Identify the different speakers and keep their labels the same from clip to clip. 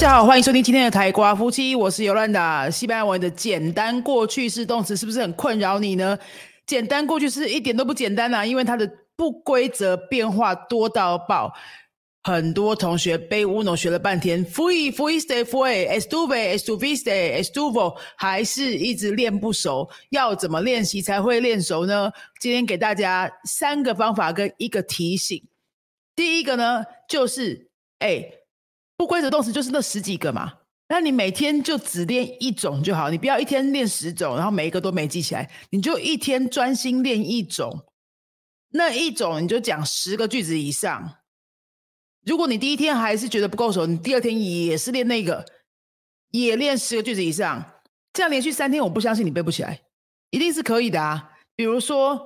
Speaker 1: 大家好，欢迎收听今天的台瓜夫妻，我是尤兰达。西班牙文的简单过去式动词是不是很困扰你呢？简单过去式一点都不简单啊，因为它的不规则变化多到爆。很多同学背乌龙学了半天，fui fuiste fue estuve estuviste estuvo，还是一直练不熟。要怎么练习才会练熟呢？今天给大家三个方法跟一个提醒。第一个呢，就是哎，不规则动词就是那十几个嘛，那你每天就只练一种就好，你不要一天练十种，然后每一个都没记起来，你就一天专心练一种，那一种你就讲十个句子以上。如果你第一天还是觉得不够熟，你第二天也是练那个，也练十个句子以上，这样连续三天，我不相信你背不起来，一定是可以的啊。比如说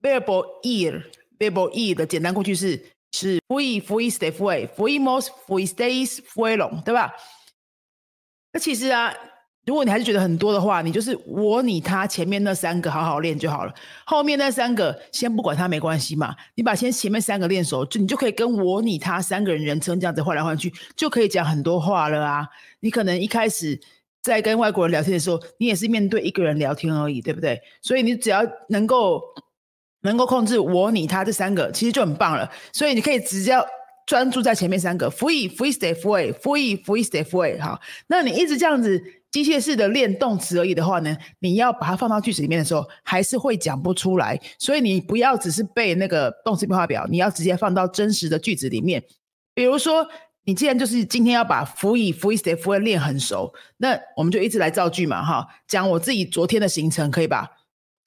Speaker 1: ，verb ir，verb ir 的简单过去式是 “fui fui stay fui fui most fui stays fui long”，对吧？那其实啊。如果你还是觉得很多的话，你就是我、你、他前面那三个好好练就好了，后面那三个先不管它没关系嘛。你把先前面三个练熟，就你就可以跟我、你、他三个人人称这样子换来换去，就可以讲很多话了啊。你可能一开始在跟外国人聊天的时候，你也是面对一个人聊天而已，对不对？所以你只要能够能够控制我、你、他这三个，其实就很棒了。所以你可以只要专注在前面三个，free free stay free free free stay free。好，那你一直这样子。机械式的练动词而已的话呢，你要把它放到句子里面的时候，还是会讲不出来。所以你不要只是背那个动词变化表，你要直接放到真实的句子里面。比如说，你既然就是今天要把辅以辅以 stay 辅练很熟，那我们就一直来造句嘛，哈，讲我自己昨天的行程可以吧？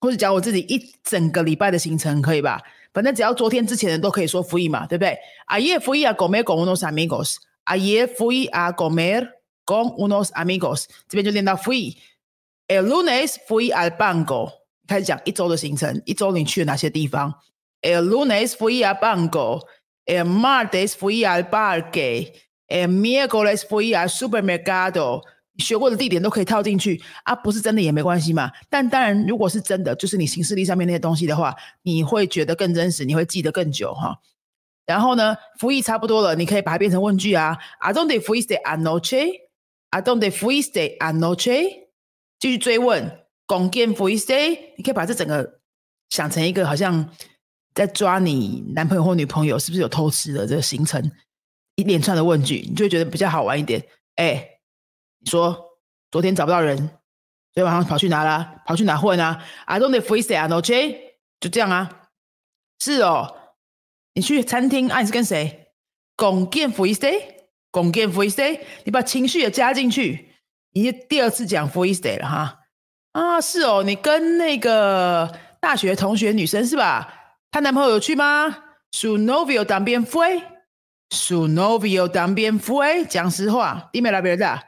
Speaker 1: 或者讲我自己一整个礼拜的行程可以吧？反正只要昨天之前的都可以说辅以嘛，对不对？Ayer fui a comer con unos amigos. Ayer fui a comer. con unos amigos，这边就练到 fui。El lunes fui al banco，开始讲一周的行程，一周你去了哪些地方？El lunes fui al banco。El martes fui al parque。El miércoles fui al supermercado。学过的地点都可以套进去啊，不是真的也没关系嘛。但当然，如果是真的，就是你行事历上面那些东西的话，你会觉得更真实，你会记得更久哈。然后呢，服役差不多了，你可以把它变成问句啊。I dónde fuiste anoche？I don't the fuiste anoche，继续追问，con quién fuiste？你可以把这整个想成一个好像在抓你男朋友或女朋友是不是有偷吃的这个行程，一连串的问句，你就会觉得比较好玩一点。哎，说昨天找不到人，昨天晚上跑去哪了？跑去哪混啊？I don't the fuiste anoche，就这样啊。是哦，你去餐厅，啊，你是跟谁？con quién fuiste？共建 f r e e s t a y 你把情绪也加进去，你第二次讲 f r e e s t a y 了哈啊，是哦，你跟那个大学同学女生是吧？她男朋友有去吗？Su novio también fue，Su novio también fue，讲实话，Dime la verdad。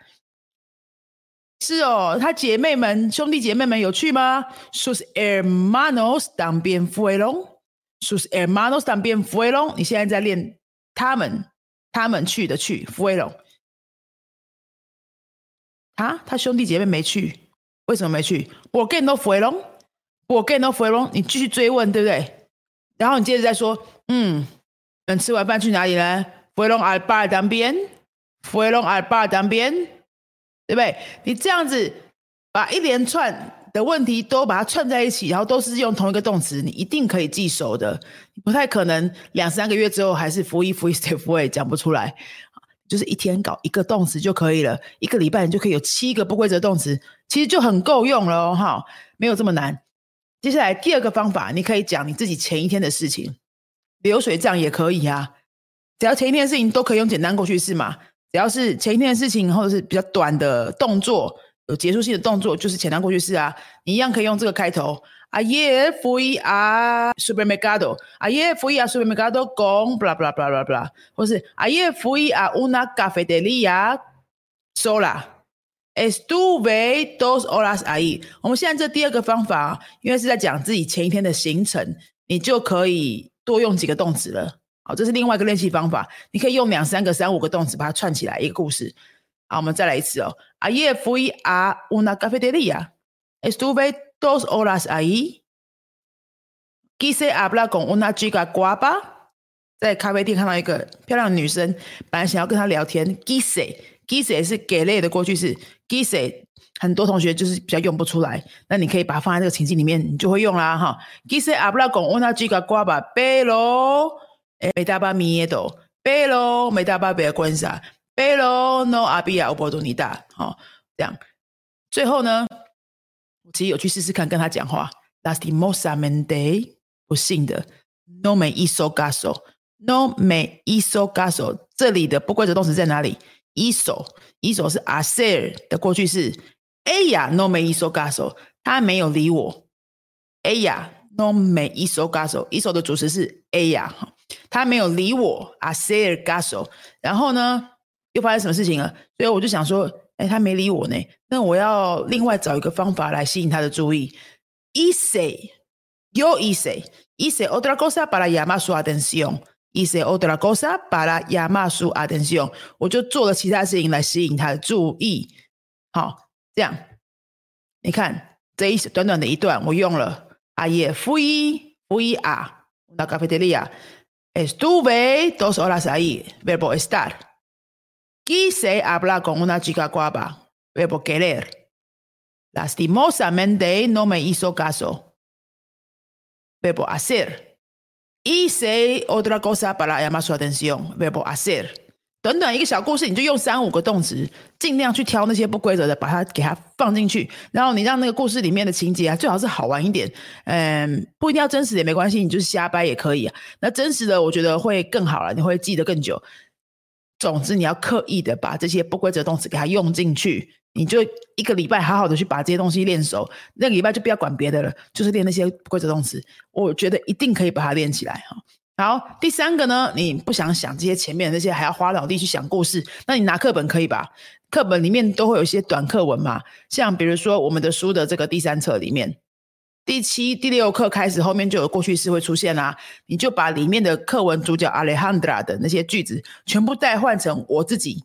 Speaker 1: 是哦，她姐妹们兄弟姐妹们有去吗？Sus hermanos también fueron，Sus hermanos también fueron。你现在在练他们。他们去的去，fueron。啊，他兄弟姐妹没去，为什么没去？我 get no fueron，我 get no fueron。你继续追问，对不对？然后你接着再说，嗯，嗯，吃完饭去哪里呢？fueron al bar también，fueron al bar también，对不对？你这样子把一连串。的问题都把它串在一起，然后都是用同一个动词，你一定可以记熟的。不太可能两三个月之后还是 f r e e f r e e stay free 讲不出来，就是一天搞一个动词就可以了，一个礼拜你就可以有七个不规则动词，其实就很够用了哈，没有这么难。接下来第二个方法，你可以讲你自己前一天的事情，流水账也可以啊，只要前一天的事情都可以用简单过去式嘛，只要是前一天的事情或者是比较短的动作。有结束性的动作就是简单过去式啊，你一样可以用这个开头。Ayer fui a supermercado. Ayer fui a supermercado con bla bla bla bla bla，或是 Ayer fui a una cafetería sola. Estuve dos horas ahí。我们现在这第二个方法，因为是在讲自己前一天的行程，你就可以多用几个动词了。好，这是另外一个练习方法，你可以用两三个、三五个动词把它串起来一个故事。好，我们再来一次哦。Ayer fui a una cafetería. Estuve dos horas ahí. Quise hablar con una chica guapa. 在咖啡店看到一个漂亮的女生，本来想要跟她聊天 g i s e g i s e 是给类的过去式 g i s e 很多同学就是比较用不出来，那你可以把它放在这个情境里面，你就会用啦哈。g i s e 阿布拉诶，没大巴米耶多，贝罗，没大巴别关啥，贝罗，no 阿比亚乌波多尼达，好，这样，最后呢，我其实有去试试看跟他讲话，Lasti mosa mende，不信的，no me iso gaso，no me iso gaso，这里的不规则动词在哪里？iso，iso 是 aser 的过去式哎呀 no me iso gaso，他没有理我哎呀 no me iso gaso，iso 的主词是哎呀他没有理我啊 s e r g a s o 然后呢，又发生什么事情了？所以我就想说，哎，他没理我呢，那我要另外找一个方法来吸引他的注意。一谁又一谁一谁 otra cosa para llamar su atención。一些 otra cosa para llamar su atención，我就做了其他事情来吸引他的注意。好，这样你看这一短短的一段，我用了 a ye fui fui a una。Estuve dos horas ahí. Verbo estar. Quise hablar con una chica guapa. Verbo querer. Lastimosamente no me hizo caso. verbo hacer. Hice otra cosa para llamar su atención. verbo hacer. 短短一个小故事，你就用三五个动词，尽量去挑那些不规则的，把它给它放进去。然后你让那个故事里面的情节啊，最好是好玩一点。嗯，不一定要真实也没关系，你就是瞎掰也可以啊。那真实的，我觉得会更好了，你会记得更久。总之，你要刻意的把这些不规则动词给它用进去。你就一个礼拜好好的去把这些东西练熟，那个礼拜就不要管别的了，就是练那些不规则动词。我觉得一定可以把它练起来哈。好，第三个呢，你不想想这些前面那些，还要花脑力去想故事，那你拿课本可以吧？课本里面都会有一些短课文嘛，像比如说我们的书的这个第三册里面，第七、第六课开始后面就有过去式会出现啦，你就把里面的课文主角 Alejandra 的那些句子全部代换成我自己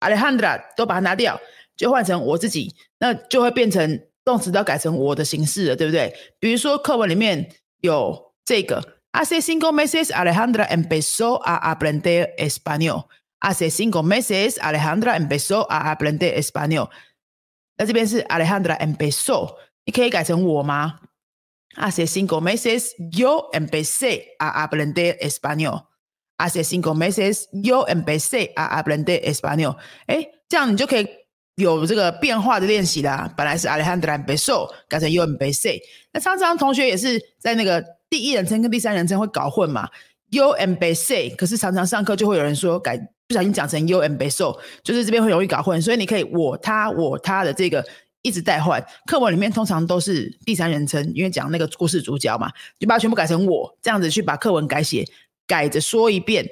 Speaker 1: ，Alejandra 都把它拿掉。就换成我自己，那就会变成动词都要改成我的形式了，对不对？比如说课文里面有这个 ，Hace cinco meses Alejandra empezó a aprender español. Hace cinco meses Alejandra empezó a aprender español. 那这边是 Alejandra empezó，你可以改成我吗？Hace cinco meses yo empecé a aprender español. Hace cinco meses yo empecé a aprender español. 哎，这样你就可以。 有这个变化的练习啦，本来是 Alejandra b e s o 改成 Yuan b e s e 那常常同学也是在那个第一人称跟第三人称会搞混嘛，Yuan b e s e 可是常常上课就会有人说改不小心讲成 Yuan b e s o 就是这边会容易搞混，所以你可以我他我他的这个一直代换。课文里面通常都是第三人称，因为讲那个故事主角嘛，就把它全部改成我这样子去把课文改写，改着说一遍，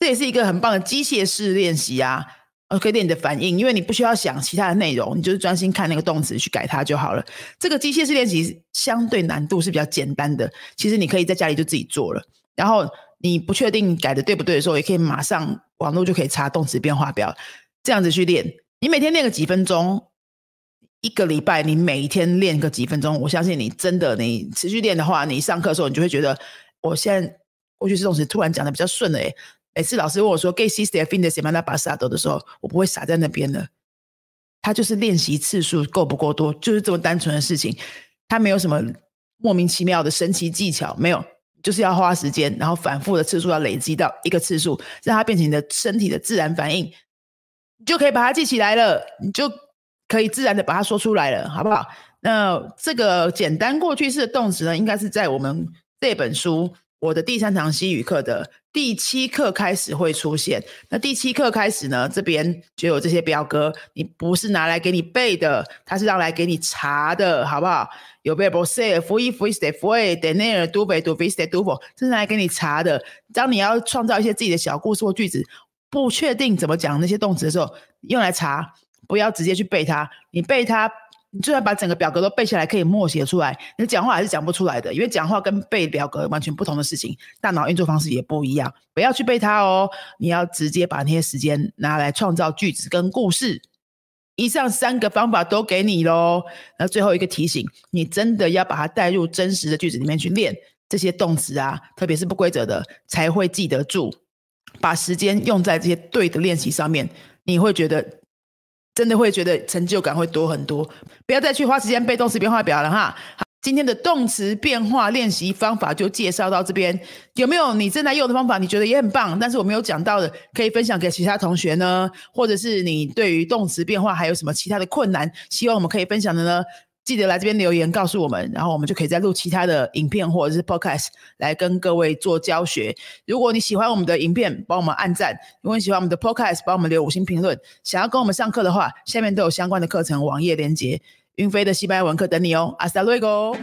Speaker 1: 这也是一个很棒的机械式练习啊。呃，可以练你的反应，因为你不需要想其他的内容，你就是专心看那个动词去改它就好了。这个机械式练习相对难度是比较简单的，其实你可以在家里就自己做了。然后你不确定改的对不对的时候，也可以马上网络就可以查动词变化表，这样子去练。你每天练个几分钟，一个礼拜你每一天练个几分钟，我相信你真的你持续练的话，你上课的时候你就会觉得，我现在过去式动词突然讲的比较顺了诶。每次老师问我说 “Get sister fin de semana pasado” 的时候，我不会傻在那边的。他就是练习次数够不够多，就是这么单纯的事情。他没有什么莫名其妙的神奇技巧，没有，就是要花时间，然后反复的次数要累积到一个次数，让它变成你的身体的自然反应，你就可以把它记起来了，你就可以自然的把它说出来了，好不好？那这个简单过去式的动词呢，应该是在我们这本书。我的第三堂西语课的第七课开始会出现。那第七课开始呢，这边就有这些表格，你不是拿来给你背的，它是让来给你查的，好不好？有 verb say, fui, fuiste, fue, tener, tuve, tuviste, tuvo，这是来给你查的。当你要创造一些自己的小故事或句子，不确定怎么讲那些动词的时候，用来查，不要直接去背它，你背它。你就算把整个表格都背下来，可以默写出来，你讲话还是讲不出来的，因为讲话跟背表格完全不同的事情，大脑运作方式也不一样。不要去背它哦，你要直接把那些时间拿来创造句子跟故事。以上三个方法都给你喽。那最后一个提醒，你真的要把它带入真实的句子里面去练。这些动词啊，特别是不规则的，才会记得住。把时间用在这些对的练习上面，你会觉得真的会觉得成就感会多很多。不要再去花时间背动词变化表了哈。今天的动词变化练习方法就介绍到这边，有没有你正在用的方法？你觉得也很棒，但是我没有讲到的，可以分享给其他同学呢？或者是你对于动词变化还有什么其他的困难，希望我们可以分享的呢？记得来这边留言告诉我们，然后我们就可以再录其他的影片或者是 podcast 来跟各位做教学。如果你喜欢我们的影片，帮我们按赞；如果你喜欢我们的 podcast，帮我们留五星评论。想要跟我们上课的话，下面都有相关的课程网页连接。云飞的西班牙文课等你哦，阿斯达瑞 o